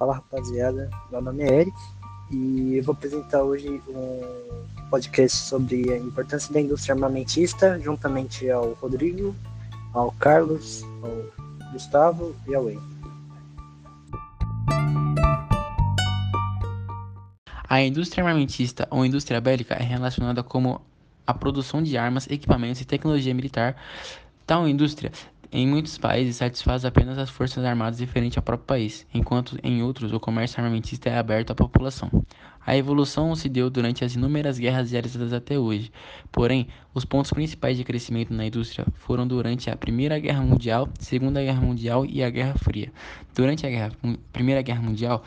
Fala rapaziada, meu nome é Eric e eu vou apresentar hoje um podcast sobre a importância da indústria armamentista, juntamente ao Rodrigo, ao Carlos, ao Gustavo e ao Wayne. A indústria armamentista ou indústria bélica é relacionada como a produção de armas, equipamentos e tecnologia militar. Tal indústria em muitos países satisfaz apenas as forças armadas diferentes ao próprio país, enquanto em outros o comércio armamentista é aberto à população. A evolução se deu durante as inúmeras guerras realizadas até hoje. Porém, os pontos principais de crescimento na indústria foram durante a Primeira Guerra Mundial, Segunda Guerra Mundial e a Guerra Fria. Durante a guerra, Primeira Guerra Mundial,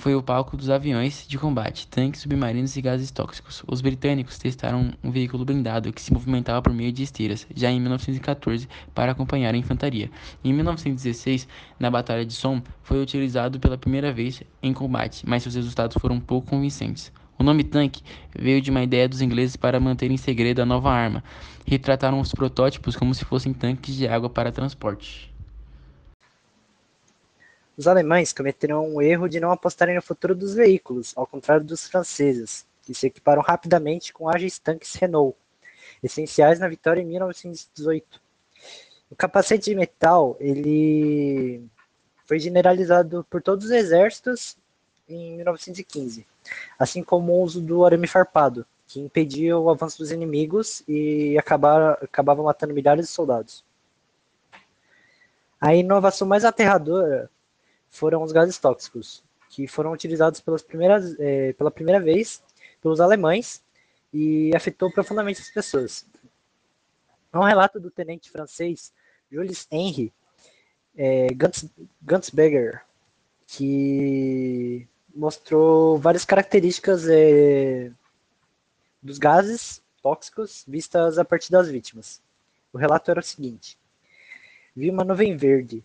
foi o palco dos aviões de combate, tanques submarinos e gases tóxicos. Os britânicos testaram um veículo blindado que se movimentava por meio de esteiras, já em 1914, para acompanhar a infantaria. Em 1916, na Batalha de Somme, foi utilizado pela primeira vez em combate, mas seus resultados foram pouco convincentes. O nome tanque veio de uma ideia dos ingleses para manter em segredo a nova arma. Retrataram os protótipos como se fossem tanques de água para transporte. Os alemães cometeram o erro de não apostarem no futuro dos veículos, ao contrário dos franceses, que se equiparam rapidamente com ágeis tanques Renault, essenciais na vitória em 1918. O capacete de metal ele foi generalizado por todos os exércitos em 1915, assim como o uso do arame farpado, que impedia o avanço dos inimigos e acabava, acabava matando milhares de soldados. A inovação mais aterradora foram os gases tóxicos, que foram utilizados pelas primeiras, é, pela primeira vez pelos alemães e afetou profundamente as pessoas. Há um relato do tenente francês Jules Henry é, Gunsberger, que mostrou várias características é, dos gases tóxicos vistas a partir das vítimas. O relato era o seguinte: vi uma nuvem verde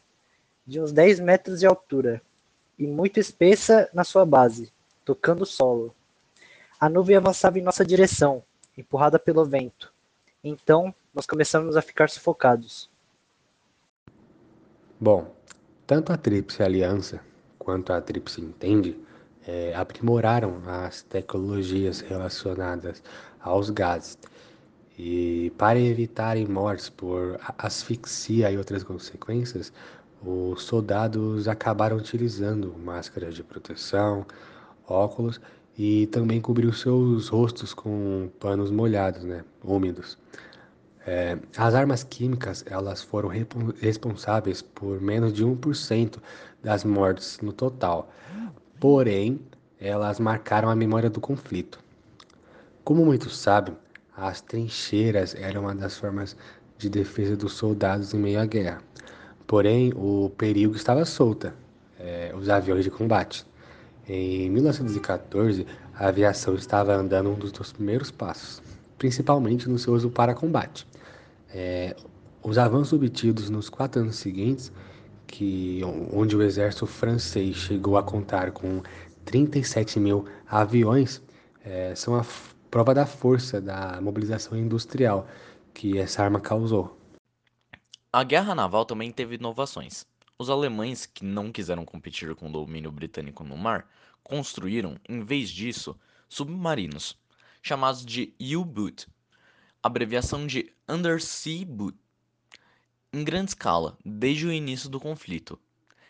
de uns 10 metros de altura e muito espessa na sua base, tocando o solo. A nuvem avançava em nossa direção, empurrada pelo vento. Então, nós começamos a ficar sufocados. Bom, tanto a Tríplice Aliança quanto a Tríplice Entende é, aprimoraram as tecnologias relacionadas aos gases. E para evitarem mortes por asfixia e outras consequências, os soldados acabaram utilizando máscaras de proteção, óculos e também cobriu seus rostos com panos molhados, né, úmidos. É, as armas químicas elas foram responsáveis por menos de 1% das mortes no total, porém elas marcaram a memória do conflito. Como muitos sabem, as trincheiras eram uma das formas de defesa dos soldados em meio à guerra. Porém, o perigo estava solta, é, os aviões de combate. Em 1914, a aviação estava andando um dos seus primeiros passos, principalmente no seu uso para combate. É, os avanços obtidos nos quatro anos seguintes, que, onde o exército francês chegou a contar com 37 mil aviões, é, são a prova da força da mobilização industrial que essa arma causou. A guerra naval também teve inovações. Os alemães, que não quiseram competir com o domínio britânico no mar, construíram, em vez disso, submarinos, chamados de U-Boot, abreviação de Undersea Boot, em grande escala, desde o início do conflito.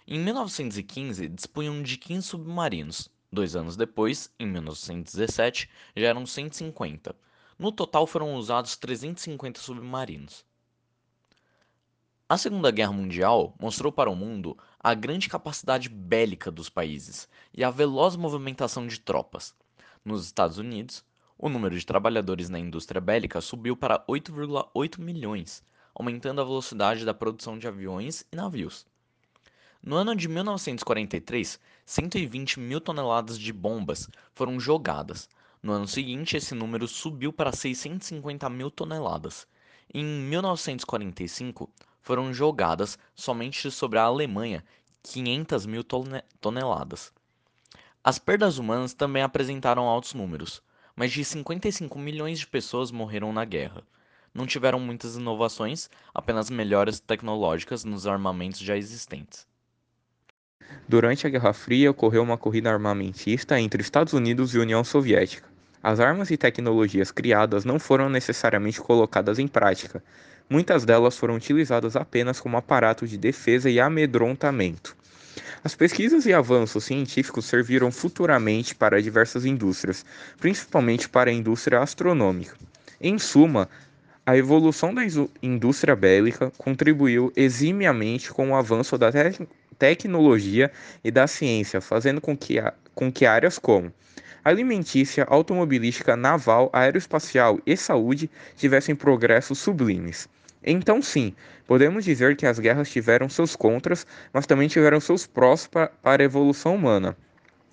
Em 1915, dispunham de 15 submarinos. Dois anos depois, em 1917, já eram 150. No total foram usados 350 submarinos. A Segunda Guerra Mundial mostrou para o mundo a grande capacidade bélica dos países e a veloz movimentação de tropas. Nos Estados Unidos, o número de trabalhadores na indústria bélica subiu para 8,8 milhões, aumentando a velocidade da produção de aviões e navios. No ano de 1943, 120 mil toneladas de bombas foram jogadas. No ano seguinte, esse número subiu para 650 mil toneladas. Em 1945, foram jogadas somente sobre a Alemanha 500 mil toneladas. As perdas humanas também apresentaram altos números. Mais de 55 milhões de pessoas morreram na guerra. Não tiveram muitas inovações, apenas melhoras tecnológicas nos armamentos já existentes. Durante a Guerra Fria ocorreu uma corrida armamentista entre Estados Unidos e União Soviética. As armas e tecnologias criadas não foram necessariamente colocadas em prática. Muitas delas foram utilizadas apenas como aparato de defesa e amedrontamento. As pesquisas e avanços científicos serviram futuramente para diversas indústrias, principalmente para a indústria astronômica. Em suma, a evolução da indústria bélica contribuiu eximiamente com o avanço da te tecnologia e da ciência, fazendo com que, com que áreas como alimentícia, automobilística, naval, aeroespacial e saúde tivessem progressos sublimes. Então, sim, podemos dizer que as guerras tiveram seus contras, mas também tiveram seus prós para a evolução humana.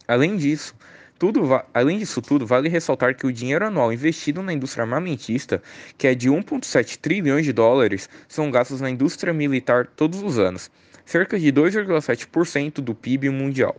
Além disso, tudo além disso tudo, vale ressaltar que o dinheiro anual investido na indústria armamentista, que é de 1,7 trilhões de dólares, são gastos na indústria militar todos os anos, cerca de 2,7% do PIB mundial.